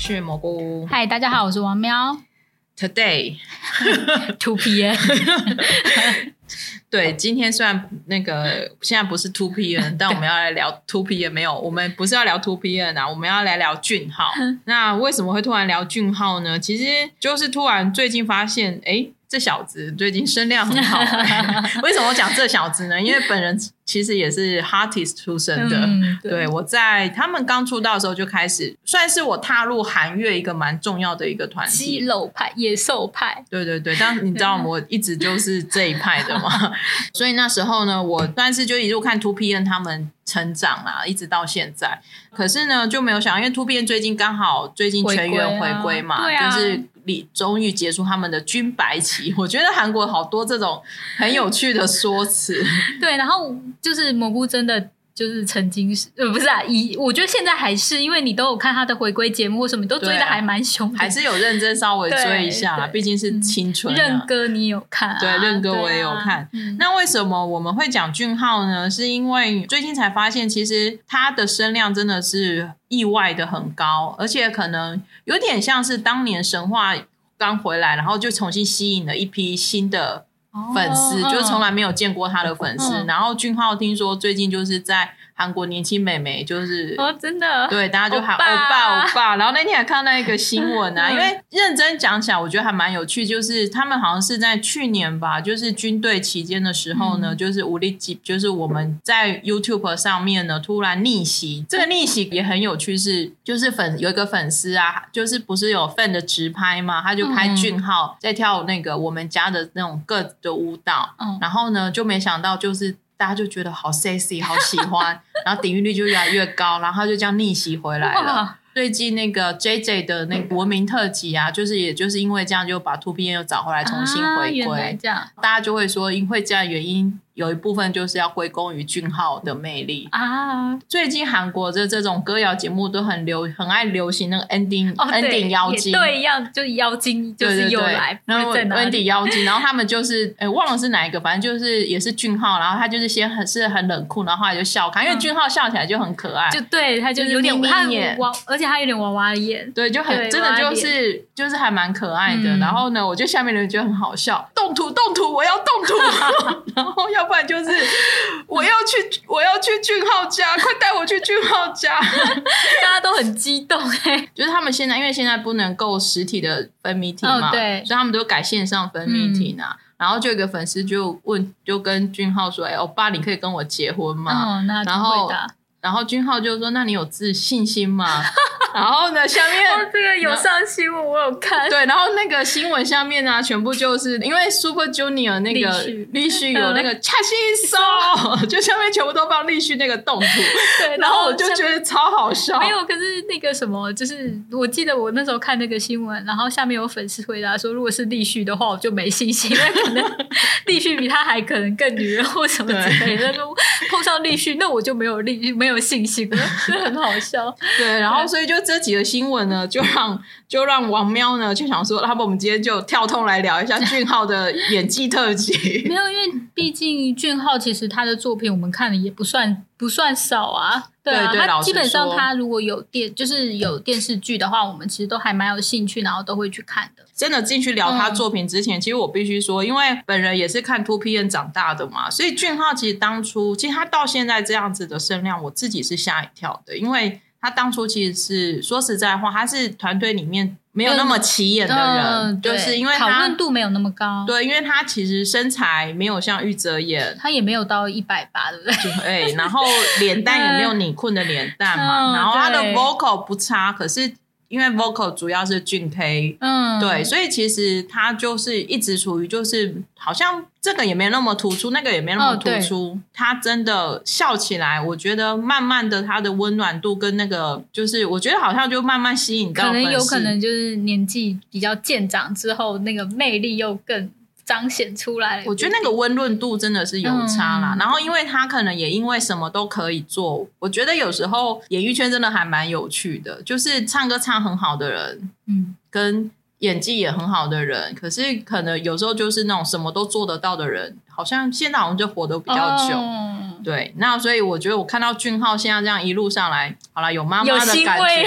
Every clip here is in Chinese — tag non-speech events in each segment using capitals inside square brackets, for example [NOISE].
是蘑菇。嗨，大家好，我是王喵。Today，Two [LAUGHS] P.M. [LAUGHS] 对，今天虽然那个现在不是 Two P.M，[LAUGHS] 但我们要来聊 Two P.M，没有，我们不是要聊 Two P.M 啊，我们要来聊俊浩。那为什么会突然聊俊浩呢？其实就是突然最近发现，哎。这小子最近声量很好、[LAUGHS] 欸，为什么我讲这小子呢？因为本人其实也是 Heartist 出身的，嗯对对我在他们刚出道的时候就开始，算是我踏入韩乐一个蛮重要的一个团体肌。肉派、野兽派，对对对，但你知道我一直就是这一派的嘛，[LAUGHS] 所以那时候呢，我但是就一路看 Two PM 他们成长啊，一直到现在。可是呢，就没有想，因为 Two P N 最近刚好最近全员回回归嘛，就是李终于结束他们的军白旗。我觉得韩国好多这种很有趣的说辞。[LAUGHS] 对，然后就是蘑菇真的。就是曾经是呃不是啊，以我觉得现在还是，因为你都有看他的回归节目或什么，你都追的还蛮凶的。还是有认真稍微追一下毕竟是青春、啊。任哥你有看、啊？对任哥我也有看嗯那为什么我们会讲俊浩呢？是因为最近才发现，其实他的声量真的是意外的很高，而且可能有点像是当年神话刚回来，然后就重新吸引了一批新的粉丝，哦就是从来没有见过他的粉丝。嗯然后俊浩听说最近就是在韩国年轻美眉就是哦，真的？对，大家就喊欧欧巴巴欧巴。然后那天还看到一个新闻啊，嗯 [LAUGHS] 因为认真讲起来，我觉得还蛮有趣，就是他们好像是在去年吧，就是军队期间的时候呢，嗯。就是武力级，就是我们在 YouTube 上面呢突然逆袭，这个逆袭也很有趣是，就是粉有一个粉丝啊，就是不是有 fan 的直拍嘛，他就拍嗯。俊浩在跳那个我们家的那种个子的舞蹈，嗯。然后呢，就没想到就是大家就觉得好 sexy，好喜欢，[LAUGHS] 然后点阅率就越来越高，然后他就这样逆袭回来了。最近那个 J J 的那个国民特辑啊，就是也就是因为这样就把 Two P N 又找回来重新啊回归，这样。大家就会说，因为这样原因，有一部分就是要归功于俊浩的魅力。啊，最近韩国的这种歌谣节目都很流，很爱流行那个 ending、哦，ending 妖精，对，一样就是妖精，就是又来，然后不知道在哪 Wendy 里？妖精，然后他们就是，哎，忘了是哪一个，反正就是也是俊浩，然后他就是先很是很冷酷，然后后来就笑看，因为嗯俊浩笑起来就很可爱，就对他就就是有点眯眼娃，而且他有点娃娃眼，对，就很真的就是就是还蛮可爱的。嗯。然后呢，我就下面的人觉得很好笑，动图动图，我要动图，[LAUGHS] 然后要不然就是我要去我要去俊浩家，[LAUGHS] 快带我去俊浩家。[LAUGHS] 大家都很激动哎，就是他们现在因为现在不能够实体的分 meeting 嘛，哦对所以他们都改线上分 meeting 啊。然后就有一个粉丝就问，就跟俊浩说：“哎、欧巴，你可以跟我结婚吗？”哦，那然后然后君浩就说：“那你有自信心吗？” [LAUGHS] 然后呢，下面 [LAUGHS] 哦，这个有上新闻，我有看，对，然后那个新闻下面呢、全部就是因为 Super Junior 那个立旭有那个恰西手，[LAUGHS] 就下面全部都放立旭那个动图，对，然后我就觉得超好笑。没有，可是那个什么，就是我记得我那时候看那个新闻，然后下面有粉丝回答说，如果是立旭的话，我就没信心，因为可能立旭比他还可能更女人或什么之类的。那说碰上立旭，那我就没有立没有信心了，[LAUGHS] 真的很好笑。对，然后所以就这几个新闻呢，就让就让王喵呢就想说，那不我们今天就跳通来聊一下俊浩的演技特辑。[LAUGHS] 没有，因为毕竟俊浩其实他的作品我们看的也不算不算少啊。对啊，他基本上他如果有电就是有电视剧的话，我们其实都还蛮有兴趣，然后都会去看的。真的进去聊他嗯作品之前，其实我必须说，因为本人也是看 Two P N 长大的嘛，所以俊浩其实当初，其实他到现在这样子的声量，我自己是吓一跳的，因为他当初其实是说实在话，他是团队里面没有那么起眼的人，嗯，就对是因为他讨论度没有那么高。对，因为他其实身材没有像玉泽演。他也没有到一百八，对不对？就哎、然后脸蛋也没有你困的脸蛋嘛，[LAUGHS] 嗯然后他的 vocal 不差，可是因为 vocal 主要是俊 K，嗯，对，所以其实他就是一直处于就是好像这个也没那么突出，那个也没那么突出。他真的笑起来，我觉得慢慢的他的温暖度跟那个就是，我觉得好像就慢慢吸引到可能有可能就是年纪比较渐长之后，那个魅力又更彰显出来。我觉得那个温润度真的是有差啦。嗯然后，因为他可能也因为什么都可以做，我觉得有时候演艺圈真的还蛮有趣的，就是唱歌唱很好的人，嗯，跟演技也很好的人，可是可能有时候就是那种什么都做得到的人，好像现在好像就活得比较久。哦对，那所以我觉得我看到俊浩现在这样一路上来，好了，有妈妈的感觉，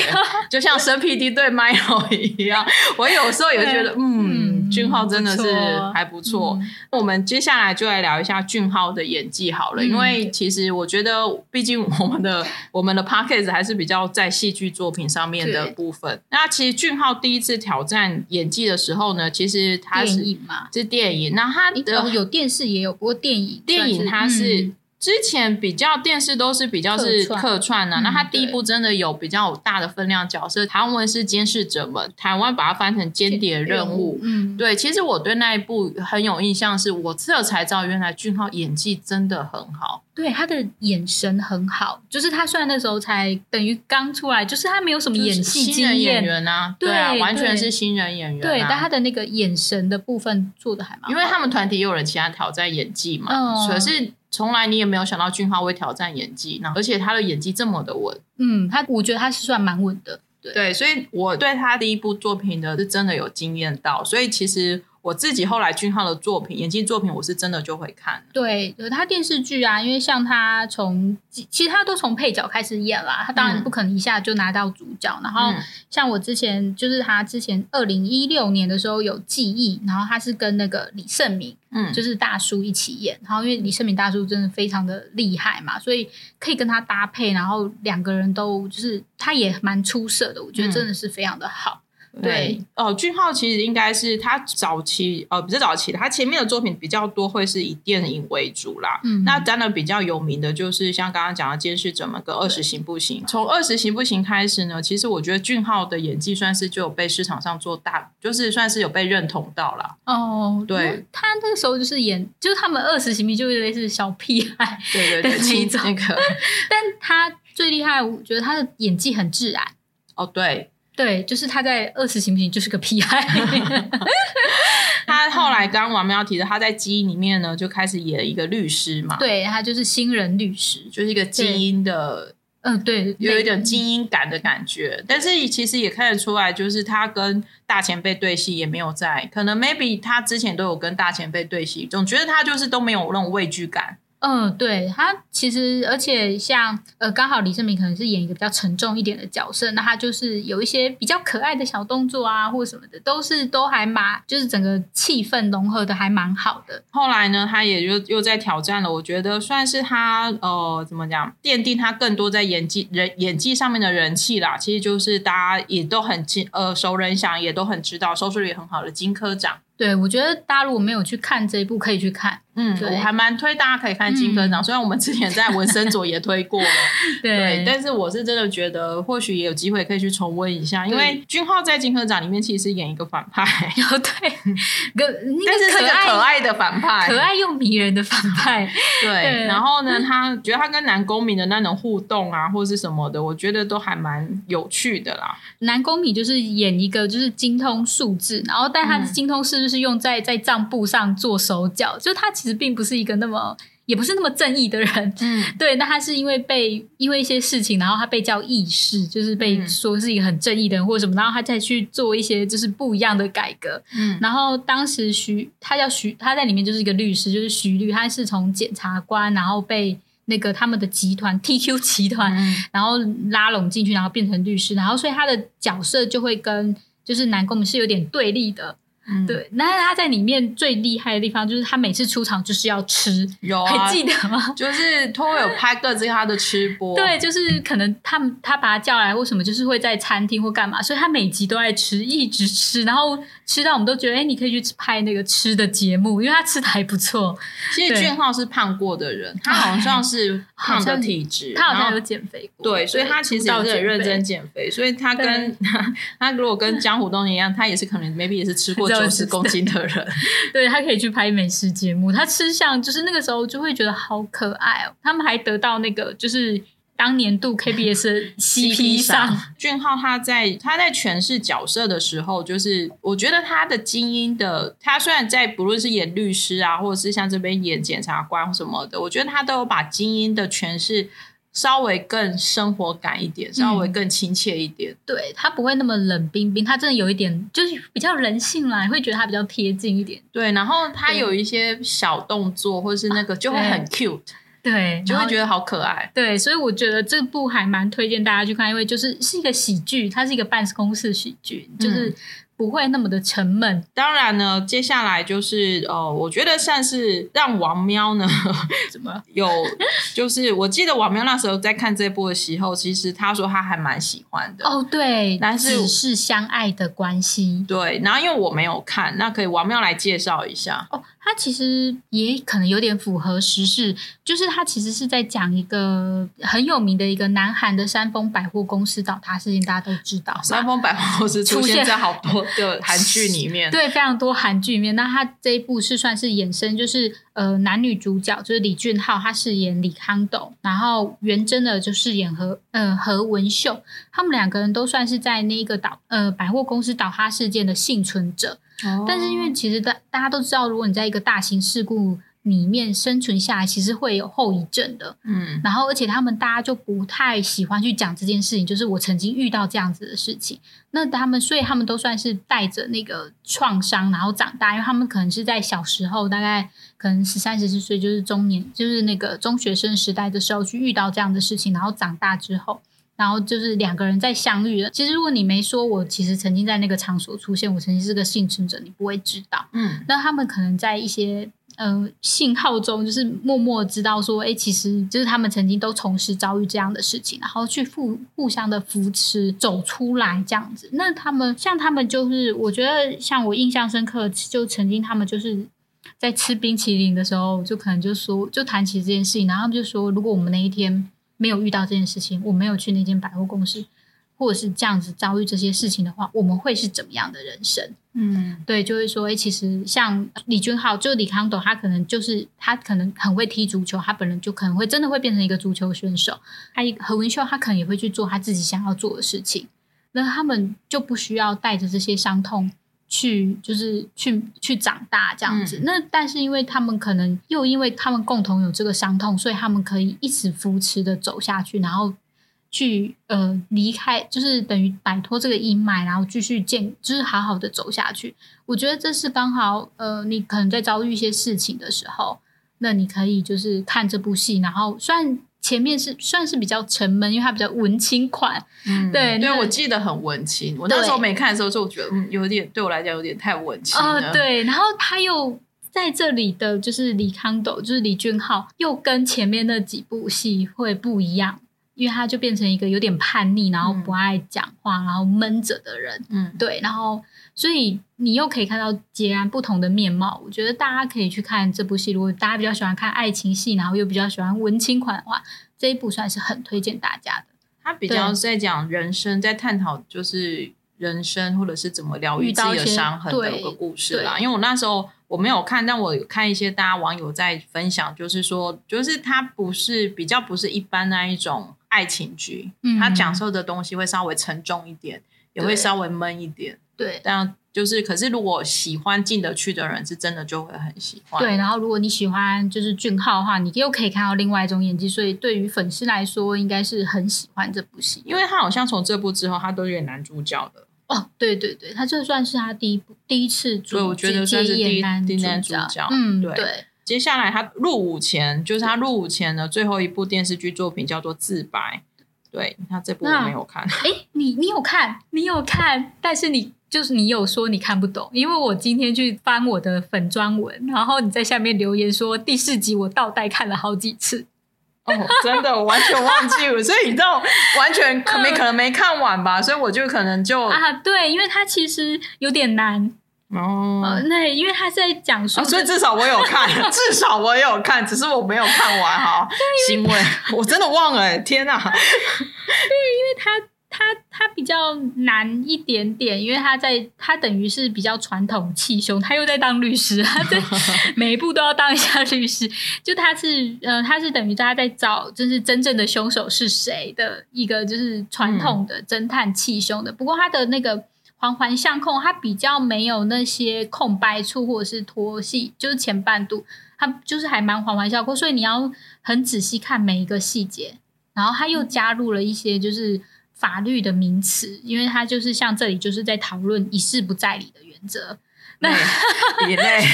就像生 PD 对 Milo 一样。我有时候也会觉得，嗯，嗯俊浩真的是还不错。嗯我们接下来就来聊一下俊浩的演技好了，嗯因为其实我觉得，毕竟我们的我们的 podcast 还是比较在戏剧作品上面的部分。那其实俊浩第一次挑战演技的时候呢，其实他是电影嘛，是电影，那他的哦有电视也有，不过电影电影它算是。嗯之前比较电视都是比较是客串。客串呐、嗯那他第一部真的有比较有大的分量角色，台湾文是监视者们，台湾把它翻成间谍任务。嗯，对，其实我对那一部很有印象，是我这才知道原来俊浩演技真的很好。对他的眼神很好，就是他虽然那时候才等于刚出来，就是他没有什么演戏经新人演，员啊，对啊，完全是新人演员、啊。对，但他的那个眼神的部分做的还蛮好的，因为他们团体也有人其他挑战演技嘛，嗯。可是从来你也没有想到俊浩会挑战演技，那而且他的演技这么的稳。嗯，他我觉得他是算蛮稳的，对，对，所以我对他第一部作品的是真的有惊艳到，所以其实我自己后来俊浩的作品，演技作品，我是真的就会看。对，有他电视剧啊，因为像他从其其实他都从配角开始演啦，他当然嗯不可能一下就拿到主角。然后嗯像我之前就是他之前二零一六年的时候有记忆，然后他是跟那个李胜明嗯，就是大叔一起演，然后因为李胜明大叔真的非常的厉害嘛，所以可以跟他搭配，然后两个人都就是他也蛮出色的，我觉得嗯真的是非常的好。对，哦，俊浩其实应该是他早期，呃，不是早期，他前面的作品比较多会是以电影为主啦。嗯那当然比较有名的就是像刚刚讲的《监视者们》跟《二十行不行》。从《二十行不行》开始呢，其实我觉得俊浩的演技算是就有被市场上做大，就是算是有被认同到啦。哦，对，他那个时候就是演，就是他们二十行不行就是类似小屁孩，对对对，的那亲种那个 [LAUGHS] 但他最厉害，我觉得他的演技很自然。哦，对，对，就是他在二次行不行就是个屁孩。[LAUGHS] 他后来刚刚王喵提的，他在基因里面呢就开始演一个律师嘛，，对他就是新人律师。就是一个基因的，嗯，对，有一点类精英感的感觉。但是其实也看得出来，就是他跟大前辈对戏也没有在，可能 maybe 他之前都有跟大前辈对戏，总觉得他就是都没有那种畏惧感。嗯，对他其实，而且像呃，刚好李胜明可能是演一个比较沉重一点的角色，那他就是有一些比较可爱的小动作啊，或什么的，都是都还蛮，就是整个气氛融合的还蛮好的。后来呢，他也就又在挑战了，我觉得算是他呃怎么讲，奠定他更多在演技人演技上面的人气啦。其实就是大家也都很知呃熟人想，也都很知道，收视率很好的金科长。对，我觉得大家如果没有去看这一部，可以去看。嗯，我还蛮推大家可以看金科长，嗯虽然我们之前在文森佐也推过了，[LAUGHS] 对，对，但是我是真的觉得或许也有机会可以去重温一下，因为君浩在金科长里面其实演一个反派，哦对，个那但是是个个可爱可爱的反派，可爱又迷人的反派。[LAUGHS] 对，对然后呢，他觉得他跟男公民的那种互动啊，或是什么的，我觉得都还蛮有趣的啦。男公民就是演一个就是精通数字，然后但他的嗯精通是就是用在在账簿上做手脚，就他其实并不是一个那么也不是那么正义的人。嗯，[LAUGHS] 对，那他是因为被因为一些事情，然后他被叫义士，就是被嗯说是一个很正义的人或者什么，然后他再去做一些就是不一样的改革。嗯然后当时徐他叫徐，他在里面就是一个律师，就是徐律，他是从检察官，然后被那个他们的集团 [LAUGHS] TQ 集团，嗯然后拉拢进去，然后变成律师，然后所以他的角色就会跟就是南宫是有点对立的。嗯，对，那他在里面最厉害的地方就是他每次出场就是要吃，有啊。还，记得吗？就是他会有拍各自他的吃播，对，就是可能他们他把他叫来或什么，就是会在餐厅或干嘛，所以他每集都在吃，一直吃，然后吃到我们都觉得，哎，你可以去拍那个吃的节目，因为他吃的还不错，其实俊浩是胖过的人，他 [LAUGHS] 好像是胖的体质，他好像有减肥过，对，所以他其实也是很认真减肥，所以他跟 [LAUGHS] 他如果跟江湖东尼一样，他也是可能 maybe 也是吃过九十公斤的人，[LAUGHS] 对他可以去拍美食节目，他吃相就是那个时候就会觉得好可爱哦。他们还得到那个就是当年度 KBS [LAUGHS] CP 上，俊浩他在他在诠释角色的时候，就是我觉得他的精英的，他虽然在不论是演律师啊，或者是像这边演检察官什么的，我觉得他都有把精英的诠释稍微更生活感一点，稍微更亲切一点。对他不会那么冷冰冰，他真的有一点就是比较人性啦，你会觉得他比较贴近一点。对，然后他有一些小动作，或者是那个就会很 cute，对，就会觉得好可爱。对，所以我觉得这部还蛮推荐大家去看，因为就是是一个喜剧，它是一个办公室喜剧，就是。不会那么的沉闷。[LAUGHS] 当然呢，接下来就是呃，我觉得算是让王喵呢，[LAUGHS] 怎么 [LAUGHS] 有？就是我记得王喵那时候在看这部的时候，其实他说他还蛮喜欢的。哦，对，但是只是相爱的关系。对，然后因为我没有看，那可以王喵来介绍一下。哦，他其实也可能有点符合时事，就是它其实是在讲一个很有名的一个南韩的山峰百货公司倒塌事件，大家都知道。山峰百货公司出现在好多。的韩剧里面，[LAUGHS] 对非常多韩剧里面，那它这一部是算是衍生，就是呃男女主角就是李俊浩他饰演李康斗，然后袁真的就饰演何呃何文秀，他们两个人都算是在那个倒呃百货公司倒塌事件的幸存者，但是因为其实大大家都知道，如果你在一个大型事故。里面生存下来，其实会有后遗症的。嗯，然后而且他们大家就不太喜欢去讲这件事情，就是我曾经遇到这样子的事情。那他们，所以他们都算是带着那个创伤，然后长大，因为他们可能是在小时候，大概可能十三、十四岁，就是中年，就是那个中学生时代的时候去遇到这样的事情，然后长大之后，然后就是两个人在相遇了。其实如果你没说，我其实曾经在那个场所出现，我曾经是个幸存者，你不会知道。嗯，那他们可能在一些。呃，信号中就是默默知道说，哎，其实就是他们曾经都同时遭遇这样的事情，然后去互互相的扶持走出来这样子。那他们像他们就是，我觉得像我印象深刻，就曾经他们就是在吃冰淇淋的时候，就可能就说就谈起这件事情，然后他们就说，如果我们那一天没有遇到这件事情，我没有去那间百货公司。或者是这样子遭遇这些事情的话，我们会是怎么样的人生？嗯，对，就会说，哎，其实像李俊浩，就李康斗，他可能就是他可能很会踢足球，他本人就可能会真的会变成一个足球选手。他何文秀，他可能也会去做他自己想要做的事情。那他们就不需要带着这些伤痛去，就是去去长大这样子。那但是因为他们可能又因为他们共同有这个伤痛，所以他们可以一直扶持的走下去，然后。去呃离开，就是等于摆脱这个阴霾，然后继续建，就是好好的走下去。我觉得这是刚好，呃，你可能在遭遇一些事情的时候，那你可以就是看这部戏，然后虽然前面是算是比较沉闷，因为它比较文青款，嗯，对，对我记得很文青。我那时候没看的时候就觉得，嗯，有点对我来讲有点太文青了。对，然后他又在这里的就是李康斗，就是李俊浩，又跟前面那几部戏会不一样。因为他就变成一个有点叛逆，然后不爱讲话，然后闷着的人。嗯，对，然后所以你又可以看到截然不同的面貌。我觉得大家可以去看这部戏，如果大家比较喜欢看爱情戏，然后又比较喜欢文青款的话，这一部算是很推荐大家的。他比较在讲人生，在探讨就是人生或者是怎么疗愈自己的伤痕的一个故事啦。因为我那时候。我没有看，但我有看一些大家网友在分享，就是说，就是他不是比较不是一般那一种爱情剧，它讲授的东西会稍微沉重一点，也会稍微闷一点。对，但就是，可是如果喜欢进得去的人，是真的就会很喜欢。对，然后如果你喜欢就是俊浩的话，你又可以看到另外一种演技，所以对于粉丝来说，应该是很喜欢这部戏，因为他好像从这部之后，他都演男主角的。哦，对对对，他这算是他第一部第一次，主，对我觉得算是第一男主角。嗯，对。接下来他入伍前，就是他入伍前的最后一部电视剧作品叫做《自白》。对他这部我没有看。哎，你你有看？你有看？但是你就是你有说你看不懂，因为我今天去翻我的粉专文，然后你在下面留言说第四集我倒带看了好几次。哦，真的，我完全忘记了，所以你知道，[LAUGHS] 完全可没可能没看完吧？所以我就可能就啊，对，因为它其实有点难哦。那因为他在讲述，所以至少我有看，[LAUGHS] 至少我有看，只是我没有看完哈。欣慰，[LAUGHS] 我真的忘了，天哪！对，因为他。他他比较难一点点，因为他在他等于是比较传统气胸，他又在当律师，他在 [LAUGHS] 每一步都要当一下律师。就他是呃，他是等于他在找，就是真正的凶手是谁的一个就是传统的侦探气胸的。不过他的那个环环相扣，它比较没有那些空白处或者是拖戏，就是前半度它就是还蛮环环相扣，所以你要很仔细看每一个细节。然后他又加入了一些就是法律的名词，因为他就是像这里就是在讨论一事不在理的原则。那 [LAUGHS] 也累，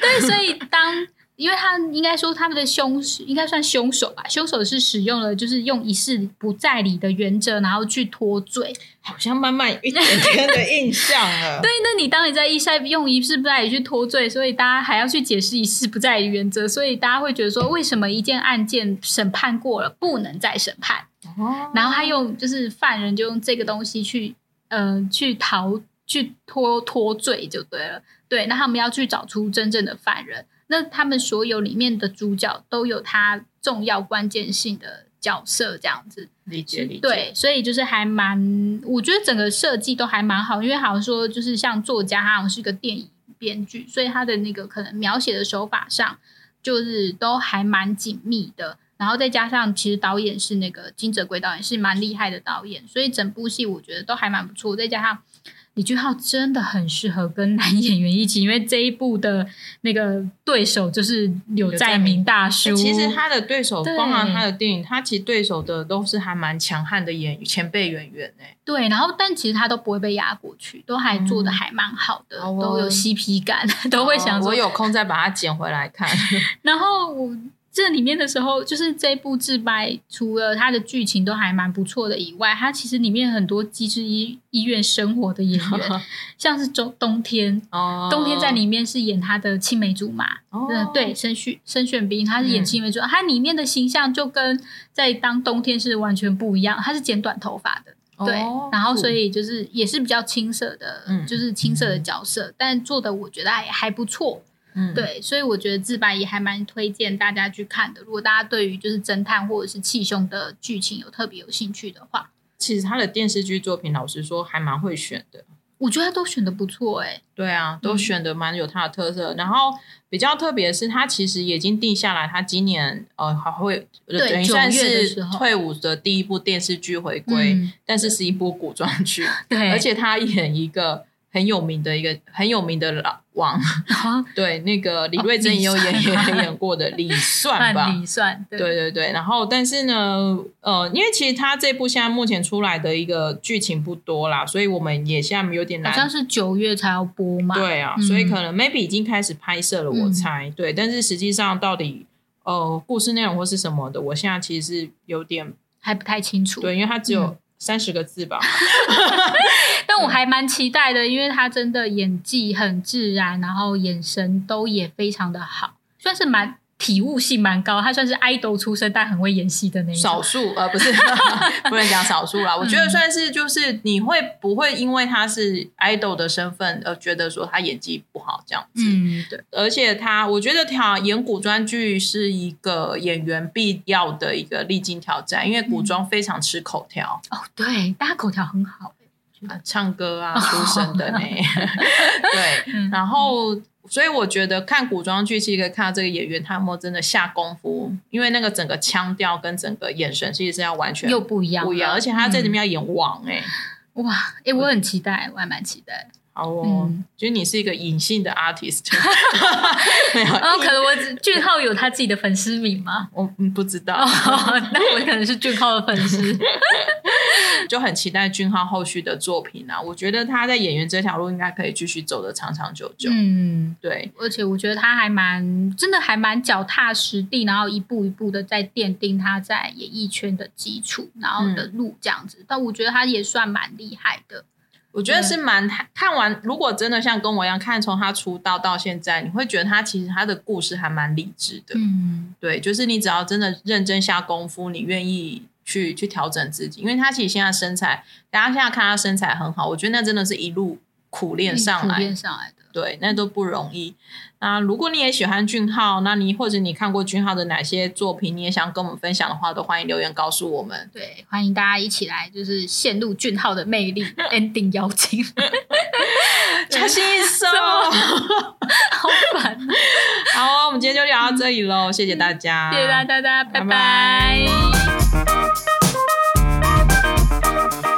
对，所以当因为他应该说他们的凶应该算凶手吧，凶手是使用了就是用一事不再理的原则，然后去脱罪，好像慢慢一点点的印象了。[LAUGHS] 对，那你当你在一赛用一事不再理去脱罪，所以大家还要去解释一事不再理原则，所以大家会觉得说，为什么一件案件审判过了不能再审判？哦，然后他用就是犯人就用这个东西去呃去逃去脱脱罪就对了。对，那他们要去找出真正的犯人。那他们所有里面的主角都有他重要关键性的角色，这样子理解理解。对，所以就是还蛮，我觉得整个设计都还蛮好，因为好像说就是像作家，他好像是个电影编剧，所以他的那个可能描写的手法上就是都还蛮紧密的。然后再加上其实导演是那个金哲圭导演，是蛮厉害的导演，所以整部戏我觉得都还蛮不错。再加上。李俊浩真的很适合跟男演员一起，因为这一部的那个对手就是柳在明大叔。其实他的对手，包含他的电影，他其实对手的都是还蛮强悍的演前辈演员诶。对，然后但其实他都不会被压过去，都还做的还蛮好的，都有 CP 感，[LAUGHS] 都会想。我有空再把它捡回来看。[LAUGHS] 然后我。这里面的时候，就是这部自白，除了它的剧情都还蛮不错的以外，它其实里面很多机智医医院生活的演员，[LAUGHS] 像是冬冬天，冬天在里面是演他的青梅竹马，嗯，对，申旭申炫斌，他是演青梅竹马，他里面的形象就跟在当冬天是完全不一样，他是剪短头发的，对，然后所以就是也是比较青涩的，就是青涩的角色，但做的我觉得还还不错。对，所以我觉得自白也还蛮推荐大家去看的。如果大家对于就是侦探或者是气胸的剧情有特别有兴趣的话，其实他的电视剧作品，老实说还蛮会选的。我觉得他都选的不错，哎，对啊，都选的蛮有他的特色。然后比较特别的是，他其实已经定下来，他今年呃还会等于算是退伍的第一部电视剧回归，但是是一部古装剧，[LAUGHS] 对，而且他演一个很有名的一个很有名的老。王对那个李瑞珍也有演也演过的李算吧，李算对对对。然后但是呢，呃，因为其实他这部现在目前出来的一个剧情不多啦，所以我们也现在有点难。好像是九月才要播嘛。对啊，所以可能 maybe 已经开始拍摄了，我猜。对，但是实际上到底呃故事内容或是什么的，我现在其实是有点还不太清楚。对，因为它只有三十个字吧。[LAUGHS] 但我还蛮期待的，因为他真的演技很自然，然后眼神都也非常的好，算是蛮体悟性蛮高。他算是爱豆出身，但很会演戏的那种。少数呃，不是 [LAUGHS] 不能讲少数啦。我觉得算是就是你会不会因为他是爱豆的身份而觉得说他演技不好这样子？嗯，对。而且他，我觉得他演古装剧是一个演员必要的一个历经挑战，因为古装非常吃口条。哦，对，大家口条很好。唱歌啊，出身的呢，[LAUGHS] 对，然后所以我觉得看古装剧，其实可以看到这个演员他有没有真的下功夫，因为那个整个腔调跟整个眼神其实是要完全又不一样，不一样，而且他在里面要演王，哎，哇，哎，我很期待，我还蛮期待。好哦，觉得你是一个隐性的 artist，[LAUGHS] 没有，然后可能我俊浩有他自己的粉丝名吗？我不知道，那我可能是俊浩的粉丝，就很期待俊浩后续的作品啊！我觉得他在演员这条路应该可以继续走的长长久久。嗯，对，而且我觉得他还蛮真的，还蛮脚踏实地，然后一步一步的在奠定他在演艺圈的基础，然后的路这样子。但我觉得他也算蛮厉害的。我觉得是蛮看完，如果真的像跟我一样看从他出道到现在，你会觉得他其实他的故事还蛮励志的。嗯，对，就是你只要真的认真下功夫，你愿意去去调整自己，因为他其实现在身材，大家现在看他身材很好，我觉得那真的是一路苦练上来，苦练上来的。对，那都不容易。那如果你也喜欢俊浩，那你或者你看过俊浩的哪些作品，你也想跟我们分享的话，都欢迎留言告诉我们。对，欢迎大家一起来，就是陷入俊浩的魅力，[LAUGHS] ending 邀请，[LAUGHS] 加心一 [LAUGHS] 收，好烦。好，我们今天就聊到这里喽，谢谢大家，谢谢大家，拜拜。Thank you.